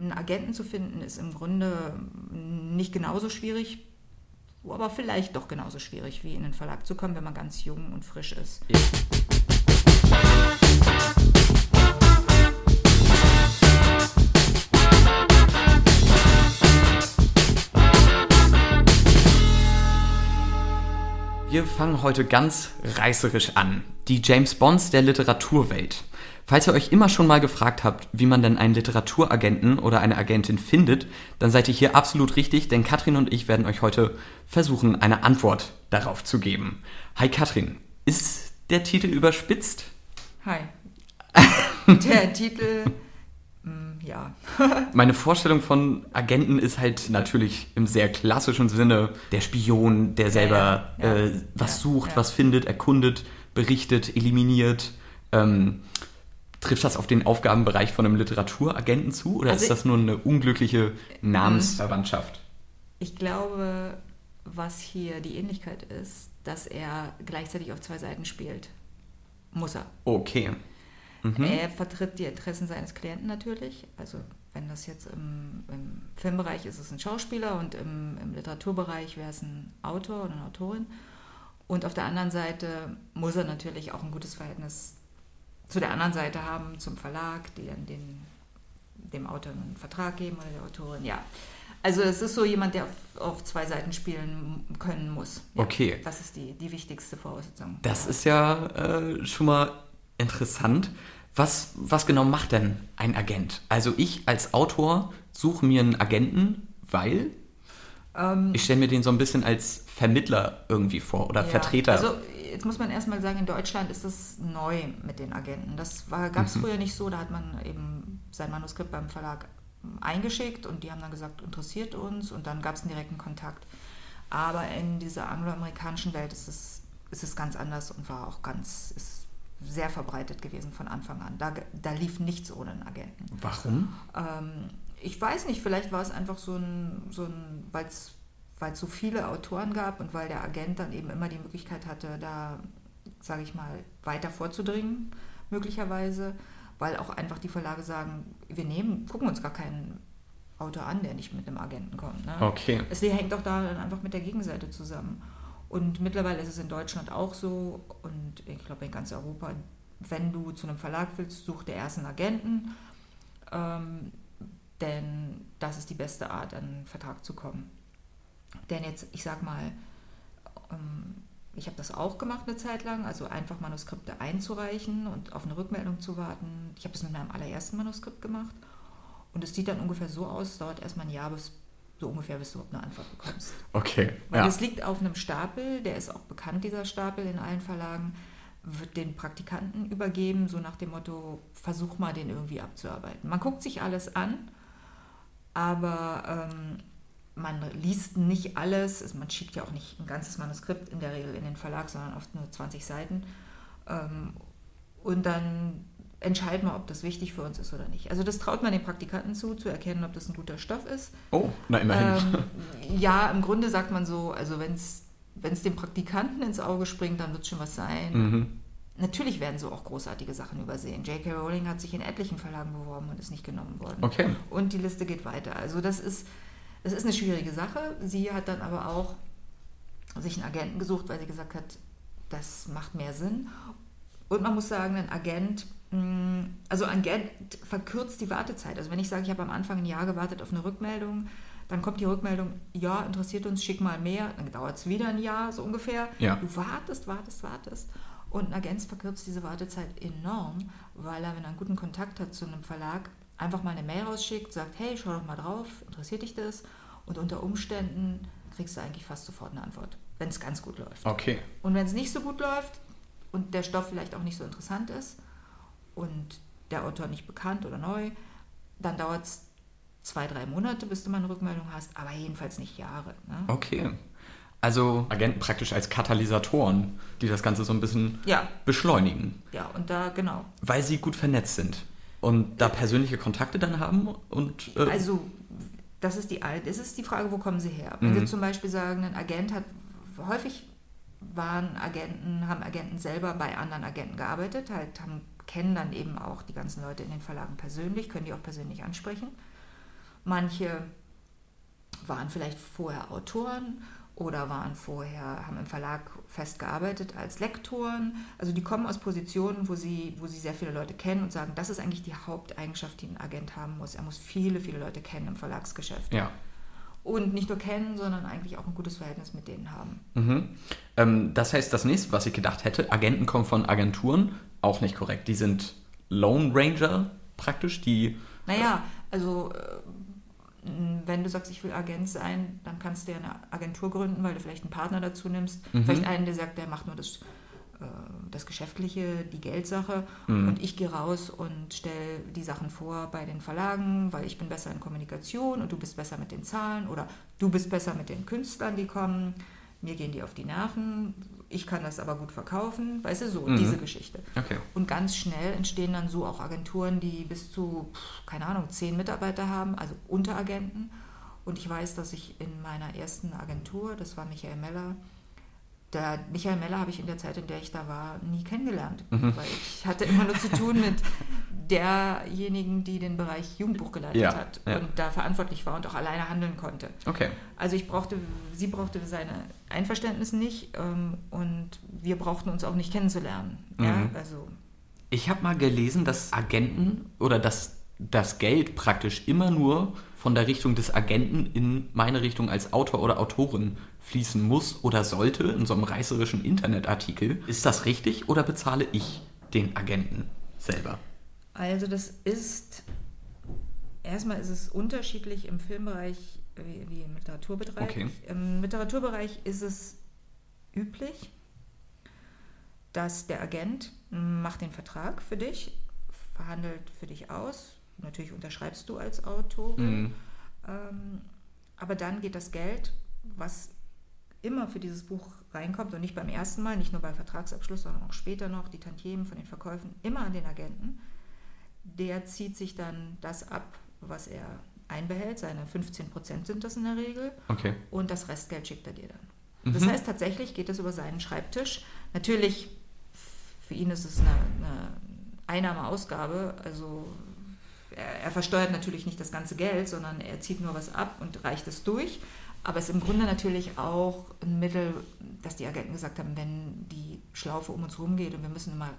Einen Agenten zu finden ist im Grunde nicht genauso schwierig, aber vielleicht doch genauso schwierig, wie in den Verlag zu kommen, wenn man ganz jung und frisch ist. Ja. Wir fangen heute ganz reißerisch an. Die James Bonds der Literaturwelt. Falls ihr euch immer schon mal gefragt habt, wie man denn einen Literaturagenten oder eine Agentin findet, dann seid ihr hier absolut richtig, denn Katrin und ich werden euch heute versuchen, eine Antwort darauf zu geben. Hi Katrin, ist der Titel überspitzt? Hi. Der Titel, ja. Meine Vorstellung von Agenten ist halt natürlich im sehr klassischen Sinne der Spion, der selber ja, ja, ja. Äh, was sucht, was findet, erkundet, berichtet, eliminiert. Ähm, Trifft das auf den Aufgabenbereich von einem Literaturagenten zu oder also ist das nur eine unglückliche Namensverwandtschaft? Ich glaube, was hier die Ähnlichkeit ist, dass er gleichzeitig auf zwei Seiten spielt. Muss er. Okay. Mhm. Er vertritt die Interessen seines Klienten natürlich. Also wenn das jetzt im, im Filmbereich ist, ist es ein Schauspieler und im, im Literaturbereich wäre es ein Autor oder eine Autorin. Und auf der anderen Seite muss er natürlich auch ein gutes Verhältnis zu der anderen Seite haben, zum Verlag, die dann den, dem Autor einen Vertrag geben oder der Autorin. Ja. Also es ist so jemand, der auf, auf zwei Seiten spielen können muss. Ja, okay. Das ist die, die wichtigste Voraussetzung. Das ist ja äh, schon mal interessant. Was, was genau macht denn ein Agent? Also ich als Autor suche mir einen Agenten, weil ähm, ich stelle mir den so ein bisschen als Vermittler irgendwie vor oder ja, Vertreter. Also jetzt muss man erstmal sagen, in Deutschland ist das neu mit den Agenten. Das gab es mhm. früher nicht so, da hat man eben sein Manuskript beim Verlag eingeschickt und die haben dann gesagt, interessiert uns und dann gab es einen direkten Kontakt. Aber in dieser angloamerikanischen Welt ist es, ist es ganz anders und war auch ganz, ist sehr verbreitet gewesen von Anfang an. Da, da lief nichts ohne einen Agenten. Warum? Ähm, ich weiß nicht, vielleicht war es einfach so ein, so ein weil es so viele Autoren gab und weil der Agent dann eben immer die Möglichkeit hatte, da, sage ich mal, weiter vorzudringen, möglicherweise, weil auch einfach die Verlage sagen, wir nehmen, gucken uns gar keinen Autor an, der nicht mit einem Agenten kommt. Ne? Okay. Es hängt doch da dann einfach mit der Gegenseite zusammen. Und mittlerweile ist es in Deutschland auch so und ich glaube in ganz Europa, wenn du zu einem Verlag willst, such dir erst einen Agenten, ähm, denn das ist die beste Art, an einen Vertrag zu kommen. Denn jetzt, ich sag mal, ähm, ich habe das auch gemacht eine Zeit lang, also einfach Manuskripte einzureichen und auf eine Rückmeldung zu warten. Ich habe das mit meinem allerersten Manuskript gemacht und es sieht dann ungefähr so aus, dauert erstmal ein Jahr, bis so ungefähr, bis du überhaupt eine Antwort bekommst. Okay. Weil es liegt auf einem Stapel, der ist auch bekannt, dieser Stapel in allen Verlagen, wird den Praktikanten übergeben, so nach dem Motto, versuch mal den irgendwie abzuarbeiten. Man guckt sich alles an, aber ähm, man liest nicht alles, also man schiebt ja auch nicht ein ganzes Manuskript in der Regel in den Verlag, sondern oft nur 20 Seiten. Ähm, und dann entscheiden wir, ob das wichtig für uns ist oder nicht. Also das traut man den Praktikanten zu, zu erkennen, ob das ein guter Stoff ist. Oh, na immerhin. Ähm, ja, im Grunde sagt man so, also wenn es dem Praktikanten ins Auge springt, dann wird es schon was sein. Mhm. Natürlich werden so auch großartige Sachen übersehen. J.K. Rowling hat sich in etlichen Verlagen beworben und ist nicht genommen worden. Okay. Und die Liste geht weiter. Also das ist es ist eine schwierige Sache. Sie hat dann aber auch sich einen Agenten gesucht, weil sie gesagt hat, das macht mehr Sinn. Und man muss sagen, ein Agent, also ein Agent verkürzt die Wartezeit. Also wenn ich sage, ich habe am Anfang ein Jahr gewartet auf eine Rückmeldung, dann kommt die Rückmeldung, ja, interessiert uns, schick mal mehr, dann dauert es wieder ein Jahr, so ungefähr. Ja. Du wartest, wartest, wartest. Und ein Agent verkürzt diese Wartezeit enorm, weil er, wenn er einen guten Kontakt hat zu einem Verlag, einfach mal eine Mail rausschickt, sagt, hey, schau doch mal drauf, interessiert dich das? Und unter Umständen kriegst du eigentlich fast sofort eine Antwort, wenn es ganz gut läuft. Okay. Und wenn es nicht so gut läuft und der Stoff vielleicht auch nicht so interessant ist und der Autor nicht bekannt oder neu, dann dauert es zwei, drei Monate, bis du mal eine Rückmeldung hast, aber jedenfalls nicht Jahre. Ne? Okay. Also Agenten praktisch als Katalysatoren, die das Ganze so ein bisschen ja. beschleunigen. Ja, und da genau. Weil sie gut vernetzt sind und da persönliche Kontakte dann haben und äh also das ist die das ist die Frage, wo kommen sie her? Wenn mhm. Sie zum Beispiel sagen, ein Agent hat häufig waren Agenten, haben Agenten selber bei anderen Agenten gearbeitet, halt haben, kennen dann eben auch die ganzen Leute in den Verlagen persönlich, können die auch persönlich ansprechen. Manche waren vielleicht vorher Autoren oder waren vorher, haben im Verlag festgearbeitet als Lektoren. Also die kommen aus Positionen, wo sie, wo sie sehr viele Leute kennen und sagen, das ist eigentlich die Haupteigenschaft, die ein Agent haben muss. Er muss viele, viele Leute kennen im Verlagsgeschäft. Ja. Und nicht nur kennen, sondern eigentlich auch ein gutes Verhältnis mit denen haben. Mhm. Ähm, das heißt, das nächste, was ich gedacht hätte, Agenten kommen von Agenturen, auch nicht korrekt. Die sind Lone Ranger praktisch, die. Naja, also äh, wenn du sagst, ich will Agent sein, dann kannst du ja eine Agentur gründen, weil du vielleicht einen Partner dazu nimmst. Mhm. Vielleicht einen, der sagt, der macht nur das, äh, das Geschäftliche, die Geldsache. Mhm. Und ich gehe raus und stelle die Sachen vor bei den Verlagen, weil ich bin besser in Kommunikation und du bist besser mit den Zahlen oder du bist besser mit den Künstlern, die kommen. Mir gehen die auf die Nerven. Ich kann das aber gut verkaufen. Weißt du, so, Mhm. diese Geschichte. Okay. Und ganz schnell entstehen dann so auch Agenturen, die bis zu, keine Ahnung, zehn Mitarbeiter haben, also Unteragenten. Und ich weiß, dass ich in meiner ersten Agentur, das war Michael Meller, der Michael Meller habe ich in der Zeit, in der ich da war, nie kennengelernt. Mhm. Weil ich hatte immer nur zu tun mit derjenigen, die den Bereich Jugendbuch geleitet Ja, hat ja. und da verantwortlich war und auch alleine handeln konnte. Okay. Also ich brauchte, sie brauchte seine Einverständnis nicht ähm, und wir brauchten uns auch nicht kennenzulernen. Ja, Mhm. also Ich habe mal gelesen, dass Agenten oder dass das Geld praktisch immer nur von der Richtung des Agenten in meine Richtung als Autor oder Autorin fließen muss oder sollte in so einem reißerischen Internetartikel. Ist das richtig oder bezahle ich den Agenten selber? Also das ist, erstmal ist es unterschiedlich im Filmbereich wie, wie im Literaturbereich. Okay. Im Literaturbereich ist es üblich, dass der Agent macht den Vertrag für dich, verhandelt für dich aus. Natürlich unterschreibst du als Autor. Mhm. Ähm, aber dann geht das Geld, was immer für dieses Buch reinkommt und nicht beim ersten Mal, nicht nur beim Vertragsabschluss, sondern auch später noch, die Tantiemen von den Verkäufen, immer an den Agenten. Der zieht sich dann das ab, was er einbehält. Seine 15 Prozent sind das in der Regel. Okay. Und das Restgeld schickt er dir dann. Das Mhm. heißt, tatsächlich geht es über seinen Schreibtisch. Natürlich, für ihn ist es eine, eine Einnahmeausgabe. Also er, er versteuert natürlich nicht das ganze Geld, sondern er zieht nur was ab und reicht es durch. Aber es ist im Grunde natürlich auch ein Mittel, dass die Agenten gesagt haben, wenn die Schlaufe um uns rumgeht und wir müssen immer,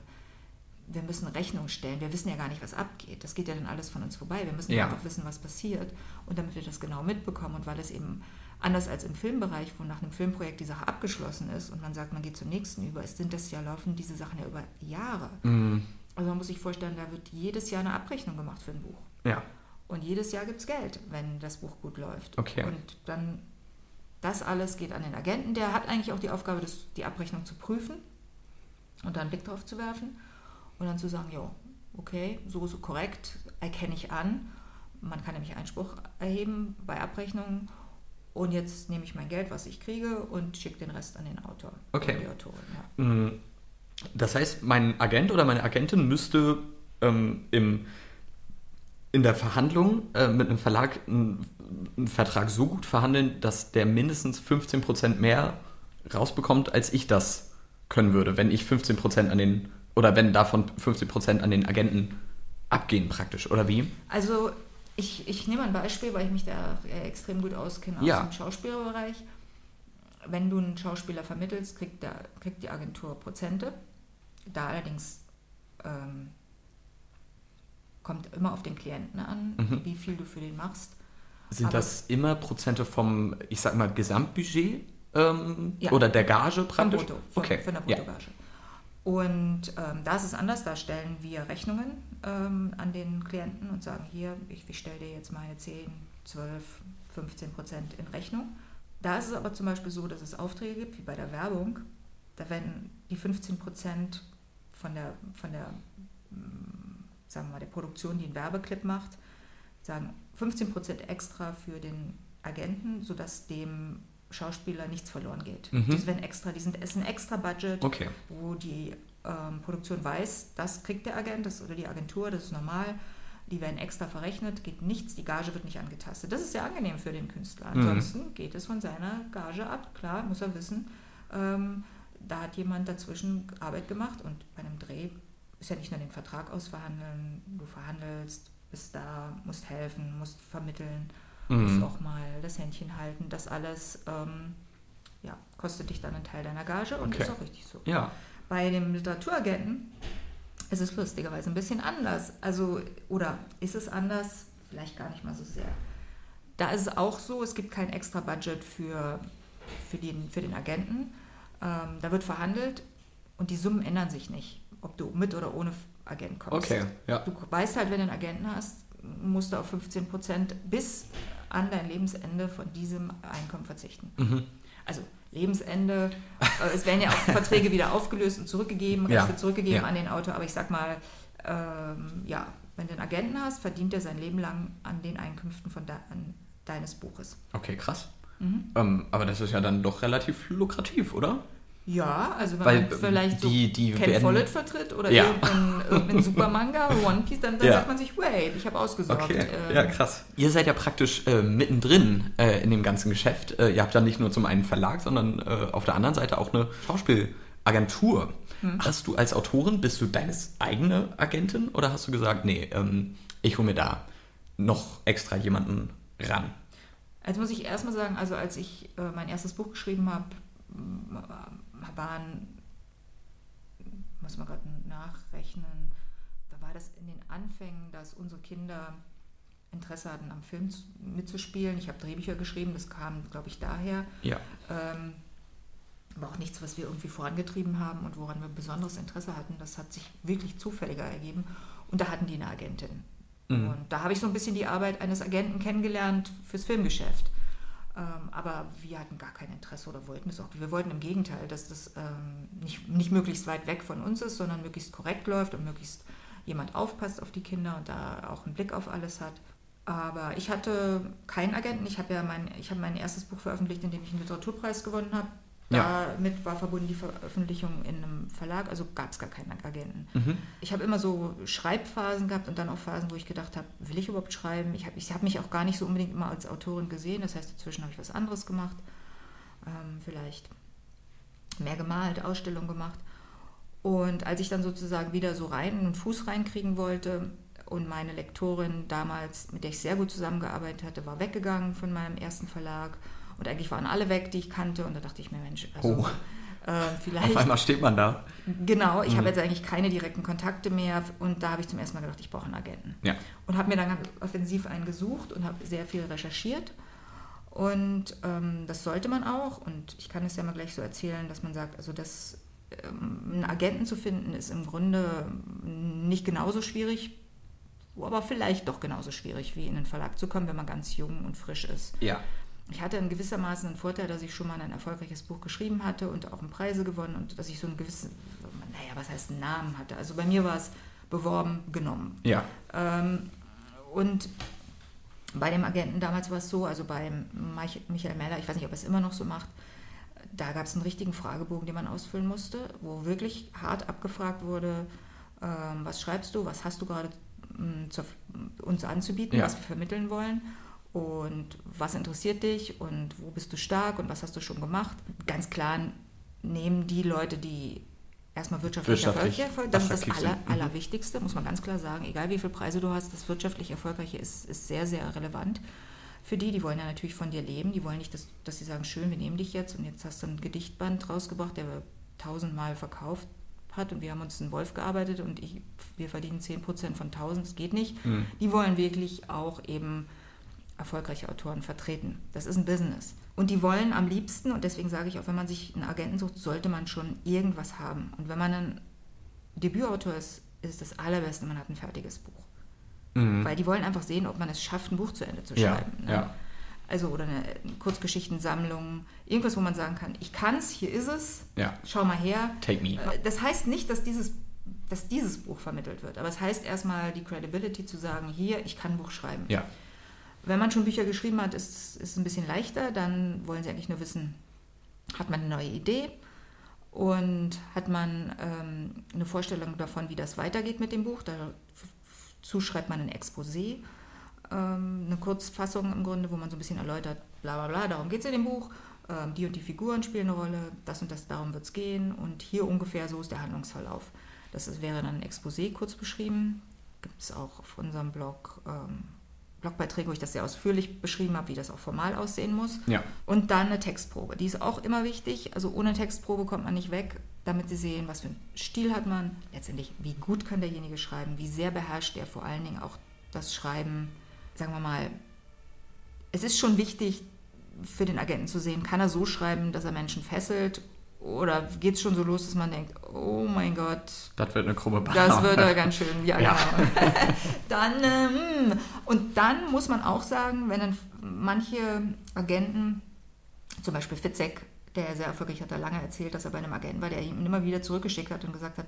wir müssen Rechnung stellen, wir wissen ja gar nicht, was abgeht. Das geht ja dann alles von uns vorbei. Wir müssen Ja. einfach wissen, was passiert. Und damit wir das genau mitbekommen und weil es eben anders als im Filmbereich, wo nach einem Filmprojekt die Sache abgeschlossen ist und man sagt, man geht zum nächsten über, es sind das ja laufen diese Sachen ja über Jahre. Mhm. Also man muss sich vorstellen, da wird jedes Jahr eine Abrechnung gemacht für ein Buch. Ja. Und jedes Jahr gibt es Geld, wenn das Buch gut läuft. Okay. Und dann, das alles geht an den Agenten. Der hat eigentlich auch die Aufgabe, das, die Abrechnung zu prüfen und da einen Blick drauf zu werfen und dann zu sagen, jo, okay, so so korrekt, erkenne ich an. Man kann nämlich Einspruch erheben bei Abrechnungen und jetzt nehme ich mein Geld, was ich kriege und schicke den Rest an den Autor Okay. die Autorin. Ja. Das heißt, mein Agent oder meine Agentin müsste ähm, im, in der Verhandlung äh, mit einem Verlag einen, einen Vertrag so gut verhandeln, dass der mindestens 15% mehr rausbekommt, als ich das können würde, wenn ich 15% an den, oder wenn davon 15% an den Agenten abgehen praktisch, oder wie? Also ich, ich nehme ein Beispiel, weil ich mich da äh, extrem gut auskenne aus Ja. dem Schauspielerbereich. Wenn du einen Schauspieler vermittelst, kriegt, der, kriegt die Agentur Prozente. Da allerdings ähm, kommt immer auf den Klienten an, Mhm. wie viel du für den machst. Sind Aber- das immer Prozente vom, ich sag mal, Gesamtbudget ähm, Ja. oder der Gage praktisch? Brutto, von, okay. von der ja. Bruttogage. Und ähm, da ist es anders, da stellen wir Rechnungen ähm, an den Klienten und sagen, hier, ich, ich stelle dir jetzt meine 10, 12, 15 Prozent in Rechnung. Da ist es aber zum Beispiel so, dass es Aufträge gibt, wie bei der Werbung. Da werden die 15 Prozent von der, von der, mm, sagen wir mal, der Produktion, die einen Werbeclip macht, sagen 15 Prozent extra für den Agenten, sodass dem Schauspieler nichts verloren geht. Mhm. Das werden extra, die sind, es ist ein extra Budget, Okay. wo die ähm, Produktion weiß, das kriegt der Agent das, oder die Agentur, das ist normal. Die werden extra verrechnet, geht nichts, die Gage wird nicht angetastet. Das ist sehr angenehm für den Künstler. Mhm. Ansonsten geht es von seiner Gage ab. Klar, muss er wissen, ähm, da hat jemand dazwischen Arbeit gemacht und bei einem Dreh ist ja nicht nur den Vertrag ausverhandeln, du verhandelst bist da, musst helfen, musst vermitteln, Mhm. musst auch mal das Händchen halten. Das alles ähm, ja, kostet dich dann einen Teil deiner Gage und Okay. ist auch richtig so. Ja. Bei dem Literaturagenten ist es lustigerweise ein bisschen anders. Also, oder ist es anders? Vielleicht gar nicht mal so sehr. Da ist es auch so, es gibt kein extra Budget für, für, den, für den Agenten. Ähm, da wird verhandelt und die Summen ändern sich nicht, ob du mit oder ohne Agent kommst. Okay, ja. Du weißt halt, wenn du einen Agenten hast, musst du auf 15 Prozent bis an dein Lebensende von diesem Einkommen verzichten. Mhm. Also Lebensende, äh, es werden ja auch Verträge wieder aufgelöst und zurückgegeben, Ja, Recht wird zurückgegeben ja. an den Autor, aber ich sag mal, ähm, ja, wenn du einen Agenten hast, verdient er sein Leben lang an den Einkünften von de deines Buches. Okay, krass. Mhm. Ähm, aber das ist ja dann doch relativ lukrativ, oder? Ja, also wenn Weil, man vielleicht die- so die Ken werden- Follett vertritt oder Ja. irgendeinen, irgendeinen Supermanga, One Piece, dann, dann Ja. sagt man sich, wait, ich habe ausgesorgt. Ähm, ja, krass. Ihr seid ja praktisch äh, mittendrin äh, in dem ganzen Geschäft. Äh, ihr habt ja nicht nur zum einen Verlag, sondern äh, auf der anderen Seite auch eine Schauspielagentur. Hm. Hast du als Autorin, bist du deines eigene Agentin oder hast du gesagt, nee, ähm, ich hole mir da noch extra jemanden ran? Also muss ich erstmal sagen, also als ich äh, mein erstes Buch geschrieben habe, waren, muss man gerade nachrechnen, da war das in den Anfängen, dass unsere Kinder Interesse hatten, am Film zu- mitzuspielen. Ich habe Drehbücher geschrieben, das kam, glaube ich, daher. Ja. Ähm, war auch nichts, was wir irgendwie vorangetrieben haben und woran wir besonderes Interesse hatten. Das hat sich wirklich zufälliger ergeben. Und da hatten die eine Agentin. Mhm. Und da habe ich so ein bisschen die Arbeit eines Agenten kennengelernt fürs Filmgeschäft. Ähm, aber wir hatten gar kein Interesse oder wollten es auch. Wir wollten im Gegenteil, dass das ähm, nicht, nicht möglichst weit weg von uns ist, sondern möglichst korrekt läuft und möglichst jemand aufpasst auf die Kinder und da auch einen Blick auf alles hat. Aber ich hatte keinen Agenten. Ich habe ja mein, ich habe mein erstes Buch veröffentlicht, in dem ich einen Literaturpreis gewonnen habe. Ja. Damit war verbunden die Veröffentlichung in einem Verlag, also gab es gar keinen Agenten. Mhm. Ich habe immer so Schreibphasen gehabt und dann auch Phasen, wo ich gedacht habe, will ich überhaupt schreiben? Ich habe ich hab mich auch gar nicht so unbedingt immer als Autorin gesehen. Das heißt, dazwischen habe ich was anderes gemacht. Ähm, vielleicht mehr gemalt, Ausstellungen gemacht. Und als ich dann sozusagen wieder so rein einen Fuß reinkriegen wollte und meine Lektorin damals, mit der ich sehr gut zusammengearbeitet hatte, war weggegangen von meinem ersten Verlag. Und eigentlich waren alle weg, die ich kannte. Und da dachte ich mir, Mensch, also Oh. äh, vielleicht Auf einmal steht man da. Genau, ich Mhm. habe jetzt eigentlich keine direkten Kontakte mehr und da habe ich zum ersten Mal gedacht, ich brauche einen Agenten. Ja. Und habe mir dann ganz offensiv einen gesucht und habe sehr viel recherchiert. Und ähm, das sollte man auch. Und ich kann es ja mal gleich so erzählen, dass man sagt, also das, ähm, einen Agenten zu finden, ist im Grunde nicht genauso schwierig, aber vielleicht doch genauso schwierig, wie in den Verlag zu kommen, wenn man ganz jung und frisch ist. Ja. Ich hatte in gewissermaßen einen Vorteil, dass ich schon mal ein erfolgreiches Buch geschrieben hatte und auch Preise gewonnen und dass ich so einen gewissen, naja, was heißt einen Namen hatte. Also bei mir war es beworben, genommen. Ja. Ähm, und bei dem Agenten damals war es so, also Mich- Michael Meller, ich weiß nicht, ob er es immer noch so macht, da gab es einen richtigen Fragebogen, den man ausfüllen musste, wo wirklich hart abgefragt wurde, ähm, was schreibst du, was hast du gerade mm, uns anzubieten, Ja. was wir vermitteln wollen und was interessiert dich und wo bist du stark und was hast du schon gemacht. Ganz klar nehmen die Leute, die erstmal wirtschaftlich, Wirtschaftlich erfolgreich das ist das aller. Mhm. Allerwichtigste, muss man ganz klar sagen. Egal wie viele Preise du hast, das wirtschaftlich Erfolgreiche ist, ist sehr, sehr relevant für die. Die wollen ja natürlich von dir leben. Die wollen nicht, dass, dass sie sagen, schön, wir nehmen dich jetzt und jetzt hast du ein Gedichtband rausgebracht, der tausendmal verkauft hat und wir haben uns einen Wolf gearbeitet und ich, wir verdienen 10% von 1000, das geht nicht. Mhm. Die wollen wirklich auch eben erfolgreiche Autoren vertreten. Das ist ein Business. Und die wollen am liebsten, und deswegen sage ich auch, wenn man sich einen Agenten sucht, sollte man schon irgendwas haben. Und wenn man ein Debütautor ist, ist es das Allerbeste, man hat ein fertiges Buch. Mhm. Weil die wollen einfach sehen, ob man es schafft, ein Buch zu Ende zu Ja, schreiben. Ne? ja. Also oder eine Kurzgeschichtensammlung, irgendwas, wo man sagen kann, ich kann es, hier ist es, Ja. schau mal her. Take me. Äh, Das heißt nicht, dass dieses, dass dieses Buch vermittelt wird, aber es heißt erstmal die Credibility zu sagen, hier, ich kann ein Buch schreiben. Ja. Wenn man schon Bücher geschrieben hat, ist es ein bisschen leichter, dann wollen sie eigentlich nur wissen, hat man eine neue Idee und hat man ähm, eine Vorstellung davon, wie das weitergeht mit dem Buch. Dazu schreibt man ein Exposé, ähm, eine Kurzfassung im Grunde, wo man so ein bisschen erläutert, bla bla bla, darum geht es in dem Buch, ähm, die und die Figuren spielen eine Rolle, das und das, darum wird es gehen und hier ungefähr so ist der Handlungsverlauf. Das wäre dann ein Exposé kurz beschrieben. gibt es auch auf unserem Blog ähm, Blogbeiträge, wo ich das sehr ausführlich beschrieben habe, wie das auch formal aussehen muss. Ja. Und dann eine Textprobe. Die ist auch immer wichtig. Also ohne Textprobe kommt man nicht weg, damit sie sehen, was für einen Stil hat man, letztendlich, wie gut kann derjenige schreiben, wie sehr beherrscht er vor allen Dingen auch das Schreiben, sagen wir mal, es ist schon wichtig für den Agenten zu sehen, kann er so schreiben, dass er Menschen fesselt oder geht es schon so los, dass man denkt, oh mein Gott. Das wird eine krumme Bahn. Das wird ja ganz schön, ja, ja. genau. dann, ähm, und dann muss man auch sagen, wenn dann manche Agenten, zum Beispiel Fitzek, der sehr erfolgreich hat, er lange erzählt, dass er bei einem Agenten war, der ihm immer wieder zurückgeschickt hat und gesagt hat,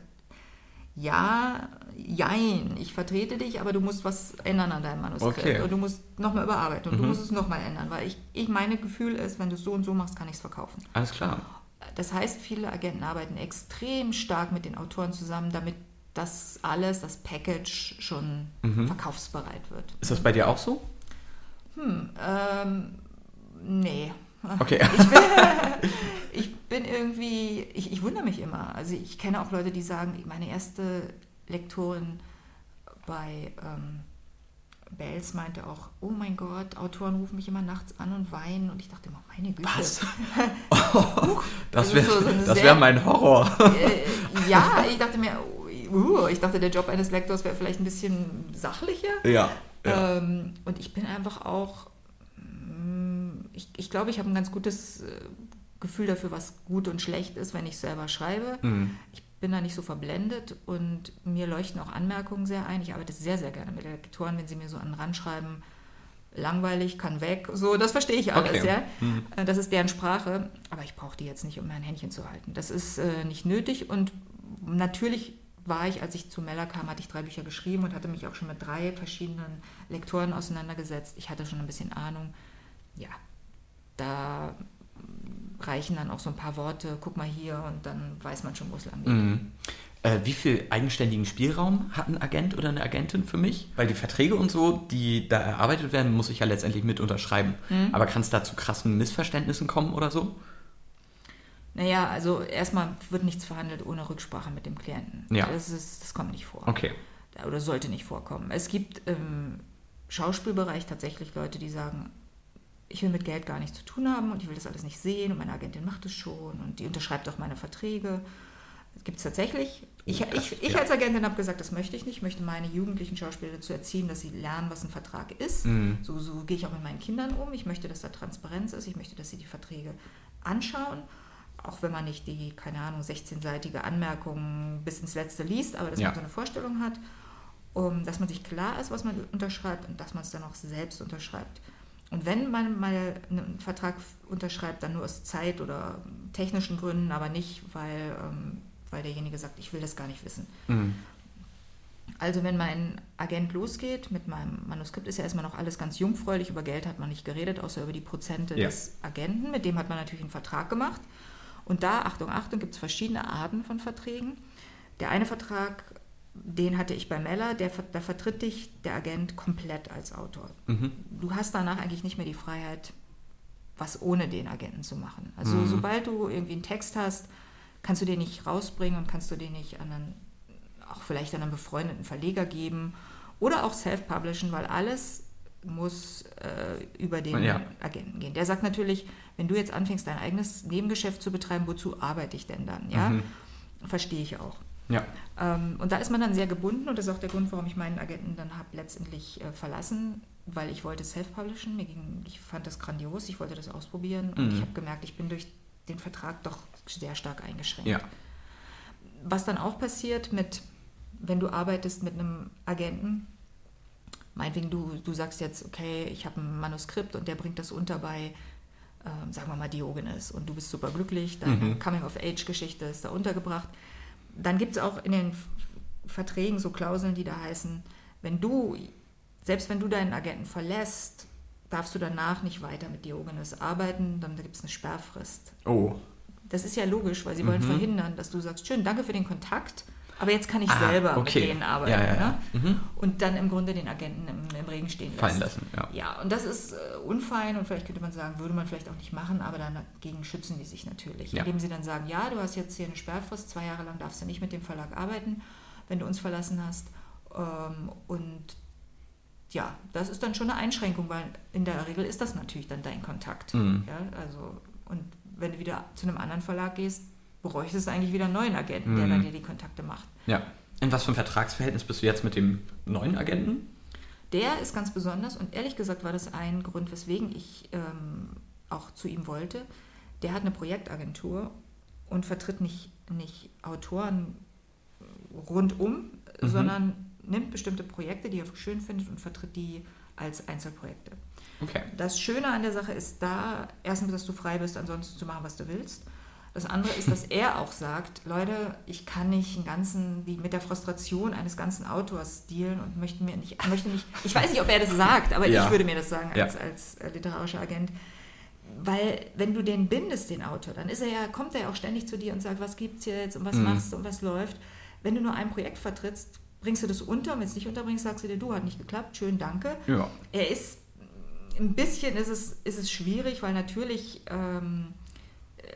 ja, jein, ich vertrete dich, aber du musst was ändern an deinem Manuskript okay. und du musst nochmal überarbeiten und Mhm. du musst es nochmal ändern, weil ich, ich meine Gefühl ist, wenn du es so und so machst, kann ich es verkaufen. Alles klar. Das heißt, viele Agenten arbeiten extrem stark mit den Autoren zusammen, damit das alles, das Package schon Mhm. verkaufsbereit wird. Ist das bei dir auch so? Hm, ähm, nee. Okay. Ich bin, ich bin irgendwie, ich, ich wundere mich immer. Also ich kenne auch Leute, die sagen, meine erste Lektorin bei ähm, Bells meinte auch, oh mein Gott, Autoren rufen mich immer nachts an und weinen. Und ich dachte immer, meine Güte. Was? Huch, Das wäre so- wär mein Horror. äh, ja, ich dachte mir, uh, ich dachte, der Job eines Lektors wäre vielleicht ein bisschen sachlicher. Ja. ja. Ähm, und ich bin einfach auch, mm, ich, ich glaube, ich habe ein ganz gutes äh, Gefühl dafür, was gut und schlecht ist, wenn ich selber schreibe. Mhm. Ich bin da nicht so verblendet und mir leuchten auch Anmerkungen sehr ein. Ich arbeite sehr, sehr gerne mit Lektoren, wenn sie mir so an den Rand schreiben, langweilig, kann weg. So, das verstehe ich alles, Okay. ja. Mhm. Äh, Das ist deren Sprache, aber ich brauche die jetzt nicht, um mein Händchen zu halten. Das ist äh, nicht nötig und natürlich war ich, als ich zu Meller kam, hatte ich drei Bücher geschrieben und hatte mich auch schon mit drei verschiedenen Lektoren auseinandergesetzt. Ich hatte schon ein bisschen Ahnung. Ja, da reichen dann auch so ein paar Worte, guck mal hier und dann weiß man schon, wo es lang geht. Mhm. Äh, wie viel eigenständigen Spielraum hat ein Agent oder eine Agentin für mich? Weil die Verträge und so, die da erarbeitet werden, muss ich ja letztendlich mit unterschreiben. Mhm. Aber kann es da zu krassen Missverständnissen kommen oder so? Naja, also erstmal wird nichts verhandelt ohne Rücksprache mit dem Klienten. Ja. Das, ist, das kommt nicht vor. Okay. Oder sollte nicht vorkommen. Es gibt im Schauspielbereich tatsächlich Leute, die sagen, ich will mit Geld gar nichts zu tun haben und ich will das alles nicht sehen und meine Agentin macht es schon und die unterschreibt auch meine Verträge. Das gibt es tatsächlich. Ich, ich, ich als Agentin habe gesagt, das möchte ich nicht. Ich möchte meine jugendlichen Schauspieler dazu erziehen, dass sie lernen, was ein Vertrag ist. Mhm. So, so gehe ich auch mit meinen Kindern um. Ich möchte, dass da Transparenz ist. Ich möchte, dass sie die Verträge anschauen. Auch wenn man nicht die, keine Ahnung, 16-seitige Anmerkung bis ins Letzte liest, aber dass Ja. man so eine Vorstellung hat, um, dass man sich klar ist, was man unterschreibt und dass man es dann auch selbst unterschreibt. Und wenn man mal einen Vertrag unterschreibt, dann nur aus Zeit- oder technischen Gründen, aber nicht, weil, ähm, weil derjenige sagt, ich will das gar nicht wissen. Mhm. Also wenn mein Agent losgeht mit meinem Manuskript, ist ja erstmal noch alles ganz jungfräulich. Über Geld hat man nicht geredet, außer über die Prozente Ja. des Agenten. Mit dem hat man natürlich einen Vertrag gemacht. Und da, Achtung, Achtung, gibt es verschiedene Arten von Verträgen. Der eine Vertrag, den hatte ich bei Meller, der, da vertritt dich der Agent komplett als Autor. Mhm. Du hast danach eigentlich nicht mehr die Freiheit, was ohne den Agenten zu machen. Also Mhm. sobald du irgendwie einen Text hast, kannst du den nicht rausbringen und kannst du den nicht an einen, auch vielleicht an einen befreundeten Verleger geben oder auch self-publishen, weil alles muss äh, über den Ja. Agenten gehen. Der sagt natürlich, wenn du jetzt anfängst, dein eigenes Nebengeschäft zu betreiben, wozu arbeite ich denn dann? Ja, Mhm. verstehe ich auch. Ja. Ähm, und da ist man dann sehr gebunden und das ist auch der Grund, warum ich meinen Agenten dann habe letztendlich äh, verlassen, weil ich wollte self-publishen. Mir ging, ich fand das grandios, ich wollte das ausprobieren und Mhm. ich habe gemerkt, ich bin durch den Vertrag doch sehr stark eingeschränkt. Ja. Was dann auch passiert mit, wenn du arbeitest mit einem Agenten, meinetwegen du, du sagst jetzt, okay, ich habe ein Manuskript und der bringt das unter bei, ähm, sagen wir mal, Diogenes und du bist super glücklich, deine Mhm. Coming-of-Age-Geschichte ist da untergebracht. Dann gibt es auch in den Verträgen so Klauseln, die da heißen, wenn du, selbst wenn du deinen Agenten verlässt, darfst du danach nicht weiter mit Diogenes arbeiten, dann gibt es eine Sperrfrist. Oh. Das ist ja logisch, weil sie wollen Mhm. verhindern, dass du sagst, schön, danke für den Kontakt, aber jetzt kann ich Ah, selber okay. mit denen arbeiten. Ja, ja, ja. Ne? Mhm. Und dann im Grunde den Agenten im, im Regen stehen Fallen lassen. lassen, ja. Ja, und das ist äh, unfein und vielleicht könnte man sagen, würde man vielleicht auch nicht machen, aber dagegen schützen die sich natürlich. Indem sie dann sagen, ja, du hast jetzt hier eine Sperrfrist, zwei Jahre lang darfst du nicht mit dem Verlag arbeiten, wenn du uns verlassen hast. Ähm, und ja, das ist dann schon eine Einschränkung, weil in der Regel ist das natürlich dann dein Kontakt. Mhm. Ja, also, und wenn du wieder zu einem anderen Verlag gehst, bräuchtest du eigentlich wieder einen neuen Agenten, der Mhm. dann dir die Kontakte macht. Ja. In was für ein Vertragsverhältnis bist du jetzt mit dem neuen Agenten? Der ist ganz besonders und ehrlich gesagt war das ein Grund, weswegen ich ähm, auch zu ihm wollte. Der hat eine Projektagentur und vertritt nicht, nicht Autoren rundum, Mhm. sondern nimmt bestimmte Projekte, die er schön findet und vertritt die als Einzelprojekte. Okay. Das Schöne an der Sache ist da, erstens, dass du frei bist, ansonsten zu machen, was du willst. Das andere ist, dass er auch sagt, Leute, ich kann nicht einen ganzen, die mit der Frustration eines ganzen Autors dealen und möchte mir nicht, möchte nicht, ich weiß nicht, ob er das sagt, aber Ja. ich würde mir das sagen Ja. als, als äh, literarischer Agent. Weil wenn du den bindest, den Autor, dann ist er ja, kommt er ja auch ständig zu dir und sagt, was gibt's jetzt und was Mhm. machst du und was läuft. Wenn du nur ein Projekt vertrittst, bringst du das unter und wenn es nicht unterbringst, sagst du dir, du, hat nicht geklappt, schön, danke. Ja. Er ist ein bisschen ist es, ist es schwierig, weil natürlich ähm,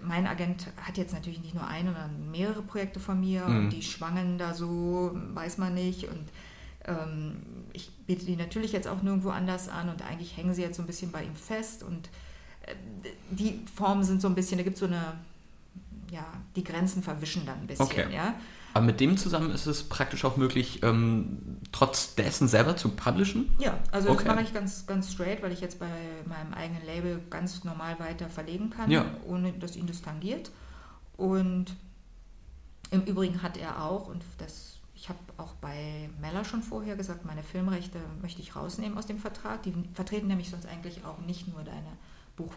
mein Agent hat jetzt natürlich nicht nur ein, sondern mehrere Projekte von mir Mhm. und die schwangen da so, weiß man nicht. Und ähm, ich biete die natürlich jetzt auch nirgendwo anders an und eigentlich hängen sie jetzt so ein bisschen bei ihm fest und äh, die Formen sind so ein bisschen, da gibt es so eine, ja, die Grenzen verwischen dann ein bisschen, Okay. ja. Aber mit dem zusammen ist es praktisch auch möglich, ähm, trotz dessen selber zu publishen? Ja, also Okay. das mache ich ganz, ganz straight, weil ich jetzt bei meinem eigenen Label ganz normal weiter verlegen kann, Ja. ohne dass ihn das tangiert. Und im Übrigen hat er auch, und das, ich habe auch bei Mella schon vorher gesagt, meine Filmrechte möchte ich rausnehmen aus dem Vertrag. Die vertreten nämlich sonst eigentlich auch nicht nur deine Buch,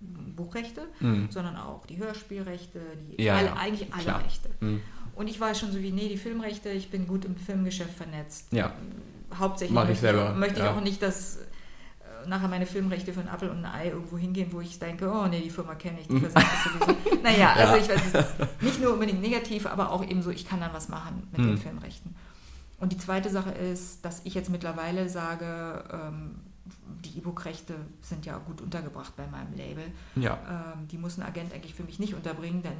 Buchrechte, Mhm. sondern auch die Hörspielrechte, die Ja, alle, ja, eigentlich alle klar. Rechte. Mhm. Und ich war schon so wie, nee, die Filmrechte, ich bin gut im Filmgeschäft vernetzt. Ja. Hauptsächlich Mach ich möchte, selber, möchte ich auch nicht, dass äh, nachher meine Filmrechte für einen Apfel und ein Ei irgendwo hingehen, wo ich denke, oh nee, die Firma kenne ich, die versagt das sowieso. Naja, also ich weiß, es ist nicht nur unbedingt negativ, aber auch eben so, ich kann dann was machen mit Hm. den Filmrechten. Und die zweite Sache ist, dass ich jetzt mittlerweile sage, ähm, die E-Book-Rechte sind ja gut untergebracht bei meinem Label. Ja. Ähm, die muss ein Agent eigentlich für mich nicht unterbringen, denn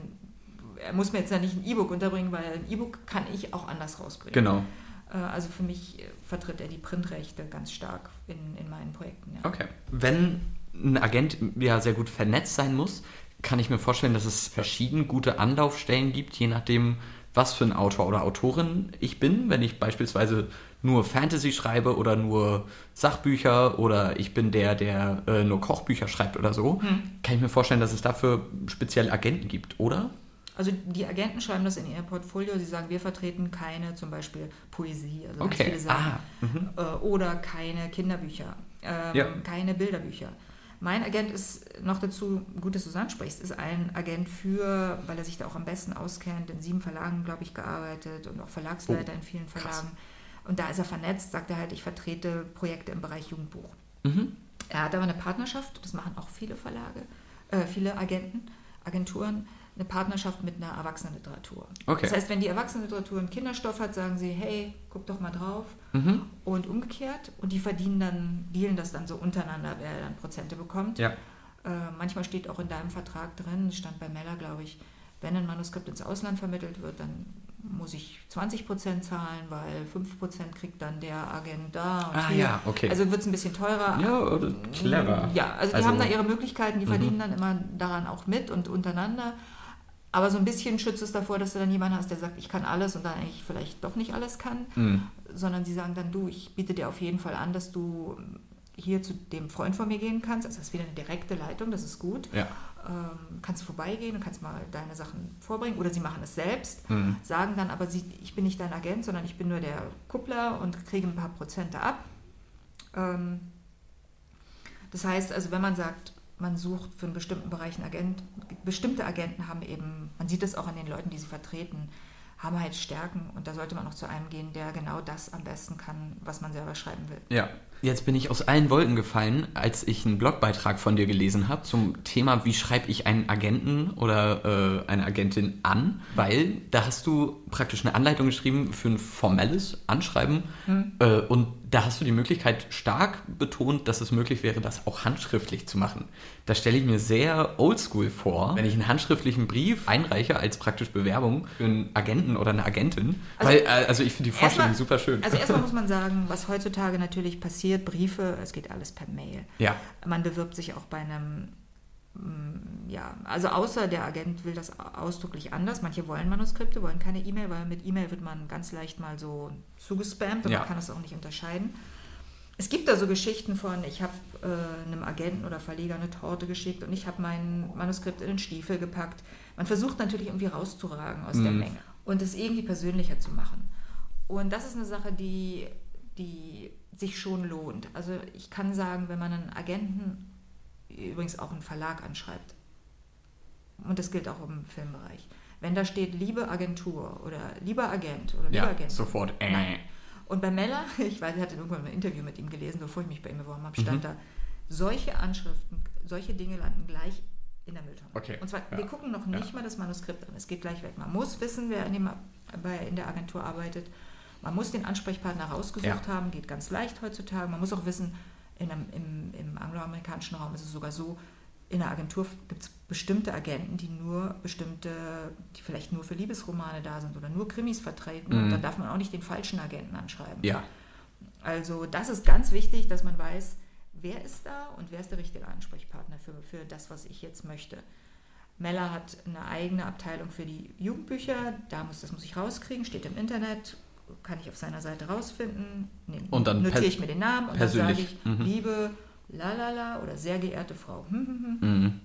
er muss mir jetzt ja nicht ein E-Book unterbringen, weil ein E-Book kann ich auch anders rausbringen. Genau. Äh, also für mich äh, vertritt er die Printrechte ganz stark in, in meinen Projekten. Ja. Okay. Wenn ein Agent ja sehr gut vernetzt sein muss, kann ich mir vorstellen, dass es verschieden gute Anlaufstellen gibt, je nachdem, was für ein Autor oder Autorin ich bin. Wenn ich beispielsweise nur Fantasy schreibe oder nur Sachbücher oder ich bin der, der äh, nur Kochbücher schreibt oder so, Hm. kann ich mir vorstellen, dass es dafür spezielle Agenten gibt, oder? Also die Agenten schreiben das in ihr Portfolio, sie sagen, wir vertreten keine zum Beispiel Poesie, also Okay. viele Sachen. Ah, mhm. äh, oder keine Kinderbücher, ähm, Ja. keine Bilderbücher. Mein Agent ist noch dazu, gut, dass du es ansprichst, ist ein Agent für, weil er sich da auch am besten auskennt, in sieben Verlagen, glaube ich, gearbeitet und auch Verlagsleiter in vielen krass. Und da ist er vernetzt, sagt er halt, ich vertrete Projekte im Bereich Jugendbuch. Mhm. Er hat aber eine Partnerschaft, das machen auch viele Verlage, äh, viele Agenten, Agenturen, eine Partnerschaft mit einer Erwachsenenliteratur. Okay. Das heißt, wenn die Erwachsenenliteratur einen Kinderstoff hat, sagen sie, hey, guck doch mal drauf. Mhm. Und umgekehrt. Und die verdienen dann, dealen das dann so untereinander, wer dann Prozente bekommt. Ja. Äh, manchmal steht auch in deinem Vertrag drin, es stand bei Mella, glaube ich, wenn ein Manuskript ins Ausland vermittelt wird, dann muss ich 20 Prozent zahlen, weil 5 Prozent kriegt dann der Agent da. und Ah hier. ja, okay. Also wird es ein bisschen teurer. ja, clever. Ja, also die Also- haben da ihre Möglichkeiten, die Mhm. verdienen dann immer daran auch mit und untereinander. Aber so ein bisschen schützt es davor, dass du dann jemanden hast, der sagt, ich kann alles und dann eigentlich vielleicht doch nicht alles kann, Mhm. sondern sie sagen dann, du, ich biete dir auf jeden Fall an, dass du hier zu dem Freund von mir gehen kannst. Also das ist wieder eine direkte Leitung, das ist gut. Ja. Ähm, kannst du vorbeigehen und kannst mal deine Sachen vorbringen oder sie machen es selbst, Mhm. sagen dann aber, sie, ich bin nicht dein Agent, sondern ich bin nur der Kuppler und kriege ein paar Prozente ab. Ähm, das heißt also, wenn man sagt, man sucht für einen bestimmten Bereich einen Agent, bestimmte Agenten haben eben, man sieht es auch an den Leuten, die sie vertreten, haben halt Stärken und da sollte man auch zu einem gehen, der genau das am besten kann, was man selber schreiben will. Ja. Jetzt bin ich aus allen Wolken gefallen, als ich einen Blogbeitrag von dir gelesen habe zum Thema, wie schreibe ich einen Agenten oder äh, eine Agentin an, weil da hast du praktisch eine Anleitung geschrieben für ein formelles Anschreiben Hm. äh, und da hast du die Möglichkeit stark betont, dass es möglich wäre, das auch handschriftlich zu machen. Da stelle ich mir sehr oldschool vor, wenn ich einen handschriftlichen Brief einreiche als praktisch Bewerbung für einen Agenten oder eine Agentin. Also, Weil, äh, also ich finde die Vorstellung erstmal, super schön. Also erstmal muss man sagen, was heutzutage natürlich passiert, Briefe, es geht alles per Mail. Ja. Man bewirbt sich auch bei einem ja, also außer der Agent will das ausdrücklich anders. Manche wollen Manuskripte, wollen keine E-Mail, weil mit E-Mail wird man ganz leicht mal so zugespammt und Ja. man kann das auch nicht unterscheiden. Es gibt da so Geschichten von, ich habe äh, einem Agenten oder Verleger eine Torte geschickt und ich habe mein Manuskript in den Stiefel gepackt. Man versucht natürlich irgendwie rauszuragen aus der Mhm. Menge und es irgendwie persönlicher zu machen. Und das ist eine Sache, die, die sich schon lohnt. Also ich kann sagen, wenn man einen Agenten, übrigens auch einen Verlag anschreibt, und das gilt auch im Filmbereich, wenn da steht liebe Agentur oder lieber Agent oder lieber Ja, Agent, sofort. Äh. Nein. Und bei Meller, ich weiß, ich hatte irgendwann ein Interview mit ihm gelesen, bevor ich mich bei ihm beworben habe, stand Mhm. da, solche Anschriften, solche Dinge landen gleich in der Mülltonne. Okay, Und zwar, ja. wir gucken noch Ja. nicht mal das Manuskript an, es geht gleich weg. Man muss wissen, wer in, dem, bei, in der Agentur arbeitet. Man muss den Ansprechpartner rausgesucht haben, geht ganz leicht heutzutage. Man muss auch wissen, einem, im, im angloamerikanischen Raum ist es sogar so, in der Agentur gibt es bestimmte Agenten, die nur bestimmte, die vielleicht nur für Liebesromane da sind oder nur Krimis vertreten. Mhm. Und dann darf man auch nicht den falschen Agenten anschreiben. Ja. Also das ist ganz wichtig, dass man weiß, wer ist da und wer ist der richtige Ansprechpartner für, für das, was ich jetzt möchte. Meller hat eine eigene Abteilung für die Jugendbücher, da muss, das muss ich rauskriegen, steht im Internet, kann ich auf seiner Seite rausfinden. Nee, Und dann notiere ich mir den Namen und dann sage persönlich. ich, Mhm. liebe lalala oder sehr geehrte Frau. hm, hm, hm. Mhm.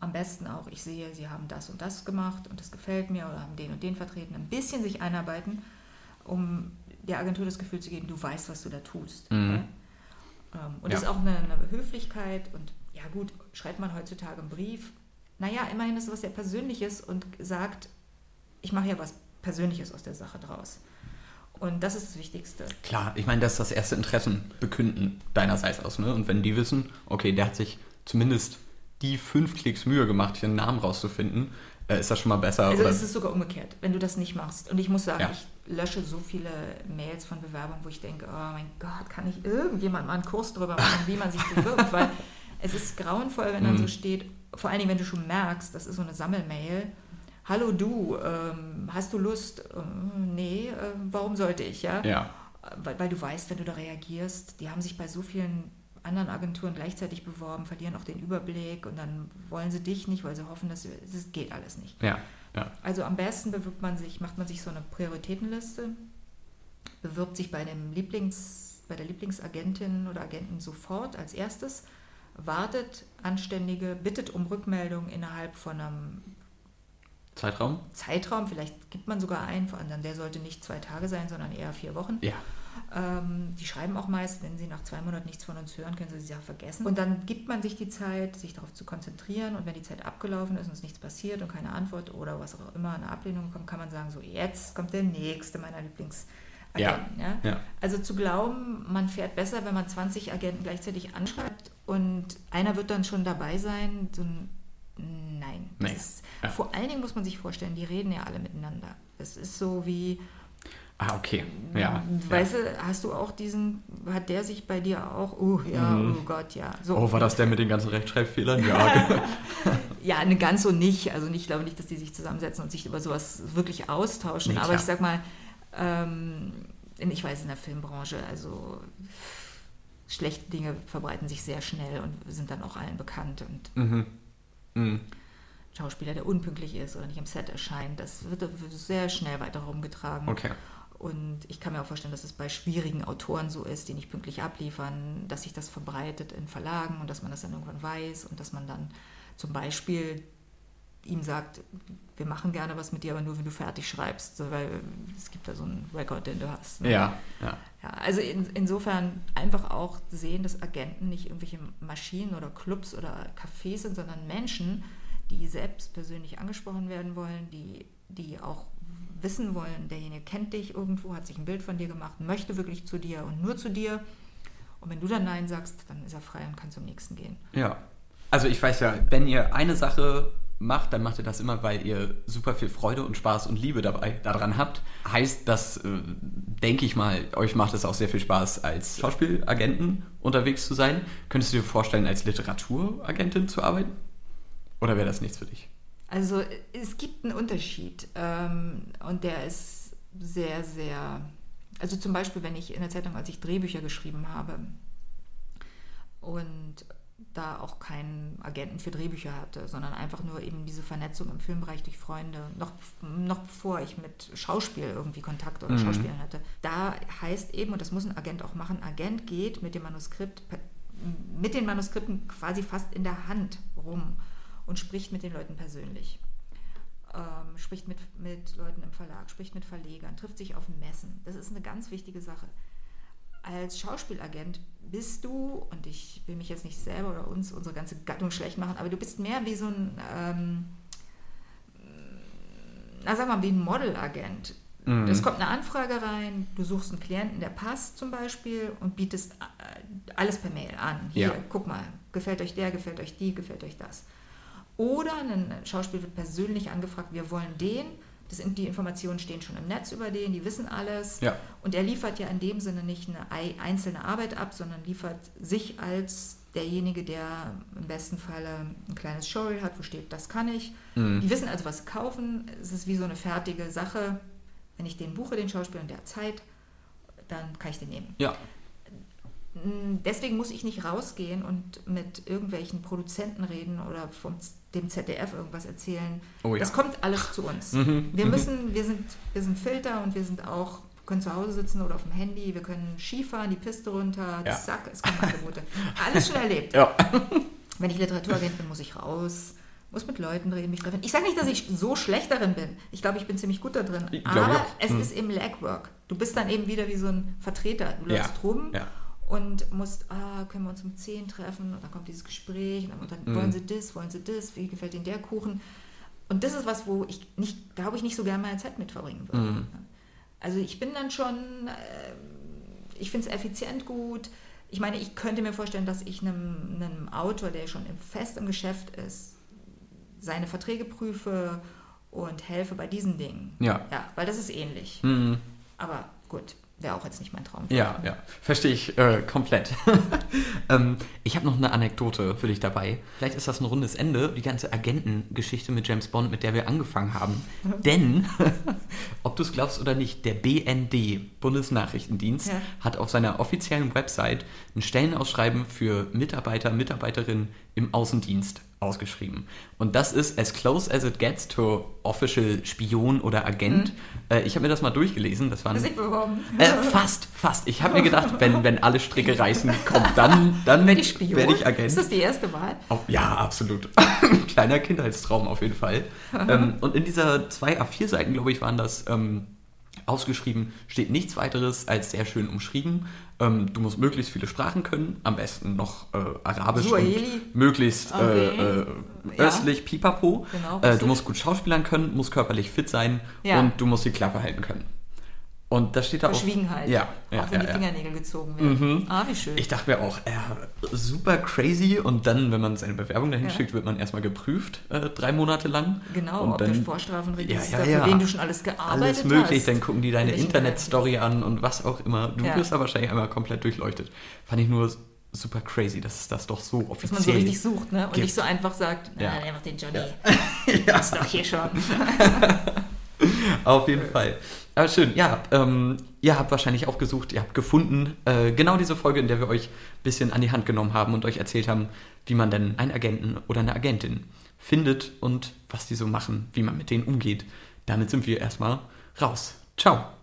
Am besten auch, ich sehe, Sie haben das und das gemacht und das gefällt mir oder haben den und den vertreten. Ein bisschen sich einarbeiten, um der Agentur das Gefühl zu geben, du weißt, was du da tust. Mhm. Ja? Ähm, Und Ja. das ist auch eine, eine Höflichkeit und ja gut, schreibt man heutzutage einen Brief. Naja, immerhin ist es was sehr Persönliches und sagt, ich mache ja was Persönliches aus der Sache draus. Und das ist das Wichtigste. Klar, ich meine, das ist das erste Interessen bekünden deinerseits aus. Ne? Und wenn die wissen, okay, der hat sich zumindest die fünf Klicks Mühe gemacht, hier einen Namen rauszufinden, äh, ist das schon mal besser. Also oder? es ist sogar umgekehrt, wenn du das nicht machst. Und ich muss sagen, Ja. ich lösche so viele Mails von Bewerbungen, wo ich denke, oh mein Gott, kann ich irgendjemand mal einen Kurs darüber machen, wie man sich bewirbt? Weil es ist grauenvoll, wenn dann Mhm. so steht, vor allen Dingen, wenn du schon merkst, das ist so eine Sammelmail. Hallo du, ähm, hast du Lust? Ähm, nee, äh, warum sollte ich, ja? ja. Weil, weil du weißt, wenn du da reagierst, die haben sich bei so vielen anderen Agenturen gleichzeitig beworben, verlieren auch den Überblick und dann wollen sie dich nicht, weil sie hoffen, dass es geht alles nicht. Ja, ja. Also am besten bewirbt man sich, macht man sich so eine Prioritätenliste, bewirbt sich bei dem Lieblings, bei der Lieblingsagentin oder Agenten sofort als erstes, wartet anständige, bittet um Rückmeldung innerhalb von einem Zeitraum? Zeitraum, vielleicht gibt man sogar einen, vor allem der sollte nicht zwei Tage sein, sondern eher vier Wochen. Ja. Ähm, die schreiben auch meist, wenn sie nach zwei Monaten nichts von uns hören, können sie die Sache vergessen. Und dann gibt man sich die Zeit, sich darauf zu konzentrieren. Und wenn die Zeit abgelaufen ist und es nichts passiert und keine Antwort oder was auch immer, eine Ablehnung kommt, kann man sagen, so jetzt kommt der nächste meiner Lieblingsagenten. Ja. Ja. Also zu glauben, man fährt besser, wenn man 20 Agenten gleichzeitig anschreibt und einer wird dann schon dabei sein, so ein Nein. Das Nee. Ist, Ja. Vor allen Dingen muss man sich vorstellen, die reden ja alle miteinander. Es ist so wie, Ah, okay. Ja. Weißt du, hast du auch diesen, hat der sich bei dir auch, oh ja, Mhm. oh Gott, ja. ja. So, Oh, war das der mit den ganzen Rechtschreibfehlern? Ja. genau. Ja, ne, ganz so nicht. Also ich glaube nicht, dass die sich zusammensetzen und sich über sowas wirklich austauschen. Nee, Aber ich sag mal, ähm, ich weiß in der Filmbranche, also schlechte Dinge verbreiten sich sehr schnell und sind dann auch allen bekannt. Und mhm. Mhm. Schauspieler, der unpünktlich ist oder nicht am Set erscheint, das wird wird sehr schnell weiter rumgetragen. Okay. Und ich kann mir auch vorstellen, dass es bei schwierigen Autoren so ist, die nicht pünktlich abliefern, dass sich das verbreitet in Verlagen und dass man das dann irgendwann weiß und dass man dann zum Beispiel ihm sagt, wir machen gerne was mit dir, aber nur wenn du fertig schreibst, weil es gibt da so einen Rekord, den du hast. ne? Ja. ja. Ja, also in, insofern einfach auch sehen, dass Agenten nicht irgendwelche Maschinen oder Clubs oder Cafés sind, sondern Menschen, die selbst persönlich angesprochen werden wollen, die, die auch wissen wollen, derjenige kennt dich irgendwo, hat sich ein Bild von dir gemacht, möchte wirklich zu dir und nur zu dir. Und wenn du dann Nein sagst, dann ist er frei und kann zum nächsten gehen. Ja. Also ich weiß ja, wenn ihr eine Sache macht, dann macht ihr das immer, weil ihr super viel Freude und Spaß und Liebe dabei daran habt. Heißt, dass, äh, denke ich mal, euch macht es auch sehr viel Spaß, als Schauspielagenten unterwegs zu sein. Könntest du dir vorstellen, als Literaturagentin zu arbeiten? Oder wäre das nichts für dich? Also es gibt einen Unterschied ähm, und der ist sehr, sehr, also zum Beispiel, wenn ich in der Zeitung, als ich Drehbücher geschrieben habe und da auch keinen Agenten für Drehbücher hatte, sondern einfach nur eben diese Vernetzung im Filmbereich durch Freunde, noch, noch bevor ich mit Schauspiel irgendwie Kontakt oder mhm. Schauspielern hatte. Da heißt eben, und das muss ein Agent auch machen, Agent geht mit dem Manuskript, mit den Manuskripten quasi fast in der Hand rum und spricht mit den Leuten persönlich. Ähm, spricht mit, mit Leuten im Verlag, spricht mit Verlegern, trifft sich auf Messen. Das ist eine ganz wichtige Sache als Schauspielagent bist du, und ich will mich jetzt nicht selber oder uns, unsere ganze Gattung schlecht machen, aber du bist mehr wie so ein, ähm, na sagen wir mal, wie ein Modelagent. Mhm. Es kommt eine Anfrage rein, du suchst einen Klienten, der passt zum Beispiel und bietest äh, alles per Mail an. Hier, ja. guck mal, gefällt euch der, gefällt euch die, gefällt euch das. Oder ein Schauspiel wird persönlich angefragt, wir wollen den das, die Informationen stehen schon im Netz über den, die wissen alles. Ja. Und er liefert ja in dem Sinne nicht eine einzelne Arbeit ab, sondern liefert sich als derjenige, der im besten Falle ein kleines Showreel hat, wo steht, das kann ich. Mhm. Die wissen also, was sie kaufen. Es ist wie so eine fertige Sache. Wenn ich den buche, den Schauspieler in der Zeit, dann kann ich den nehmen. Ja. Deswegen muss ich nicht rausgehen und mit irgendwelchen Produzenten reden oder vom dem ZDF irgendwas erzählen. Oh ja. Das kommt alles zu uns. Mhm. Wir mhm. müssen, wir sind, wir sind Filter und wir sind auch, können zu Hause sitzen oder auf dem Handy, wir können Skifahren, die Piste runter, ja. zack, es kommen Angebote. Alles schon erlebt. Ja. Wenn ich Literaturagent bin, muss ich raus, muss mit Leuten reden, mich treffen. Ich sage nicht, dass ich so schlecht darin bin. Ich glaube, ich bin ziemlich gut da drin. Aber es hm. ist eben Legwork. Du bist dann eben wieder wie so ein Vertreter. Du läufst ja. rum ja und musst, ah, können wir uns um 10 treffen und dann kommt dieses Gespräch und dann, mhm. wollen sie das, wollen sie das, wie gefällt ihnen der Kuchen? Und das ist was, wo ich nicht, glaube ich, nicht so gerne meine Zeit mit verbringen würde. Mhm. Also ich bin dann schon, äh, ich finde es effizient gut. Ich meine, ich könnte mir vorstellen, dass ich einem, einem Autor, der schon fest im Geschäft ist, seine Verträge prüfe und helfe bei diesen Dingen. Ja. Ja, weil das ist ähnlich. Mhm. Aber gut wäre auch jetzt nicht mein Traum. Ja, ja, verstehe ich äh, komplett. ähm, ich habe noch eine Anekdote für dich dabei. Vielleicht ist das ein rundes Ende, die ganze Agentengeschichte mit James Bond, mit der wir angefangen haben. Denn, ob du es glaubst oder nicht, der BND, Bundesnachrichtendienst, ja. hat auf seiner offiziellen Website ein Stellenausschreiben für Mitarbeiter, Mitarbeiterinnen im Außendienst ausgeschrieben. Und das ist as close as it gets to official Spion oder Agent. Mhm. Äh, ich habe mir das mal durchgelesen. Das waren. Äh, fast, fast. Ich habe mir gedacht, wenn, wenn alle Stricke reißen, kommt dann, dann werde ich. Werd ich Agent. Ist das die erste Wahl? Oh, ja, absolut. Kleiner Kindheitstraum auf jeden Fall. ähm, und in dieser zwei A4 Seiten, glaube ich, waren das ähm, ausgeschrieben, steht nichts weiteres als sehr schön umschrieben. Ähm, du musst möglichst viele Sprachen können, am besten noch äh, Arabisch Suaheli. und möglichst okay. äh, äh, östlich, ja. pipapo. Genau, äh, du musst gut schauspielern können, musst körperlich fit sein ja. und du musst die Klappe halten können. Und das steht da Verschwiegenheit. Auch, ja, ja, auch wenn ja, die Fingernägel gezogen werden. Mhm. Ah, wie schön. Ich dachte mir auch, äh, super crazy. Und dann, wenn man seine Bewerbung dahin schickt, wird man erstmal geprüft, äh, drei Monate lang. Genau, und ob dann, du Vorstrafenregister, für wen du schon alles gearbeitet alles möglich. Hast. Dann gucken die deine Internetstory an und was auch immer. Du wirst da wahrscheinlich einmal komplett durchleuchtet. Fand ich nur super crazy, dass es das doch so offiziell Dass man so richtig sucht, ne? Und gibt. nicht so einfach sagt, na, ja. der macht den Johnny. Ja. ja. ist doch hier schon. Auf jeden Fall. Aber schön, ja, ähm, ihr habt wahrscheinlich auch gesucht, ihr habt gefunden, äh, genau diese Folge, in der wir euch ein bisschen an die Hand genommen haben und euch erzählt haben, wie man denn einen Agenten oder eine Agentin findet und was die so machen, wie man mit denen umgeht. Damit sind wir erstmal raus. Ciao.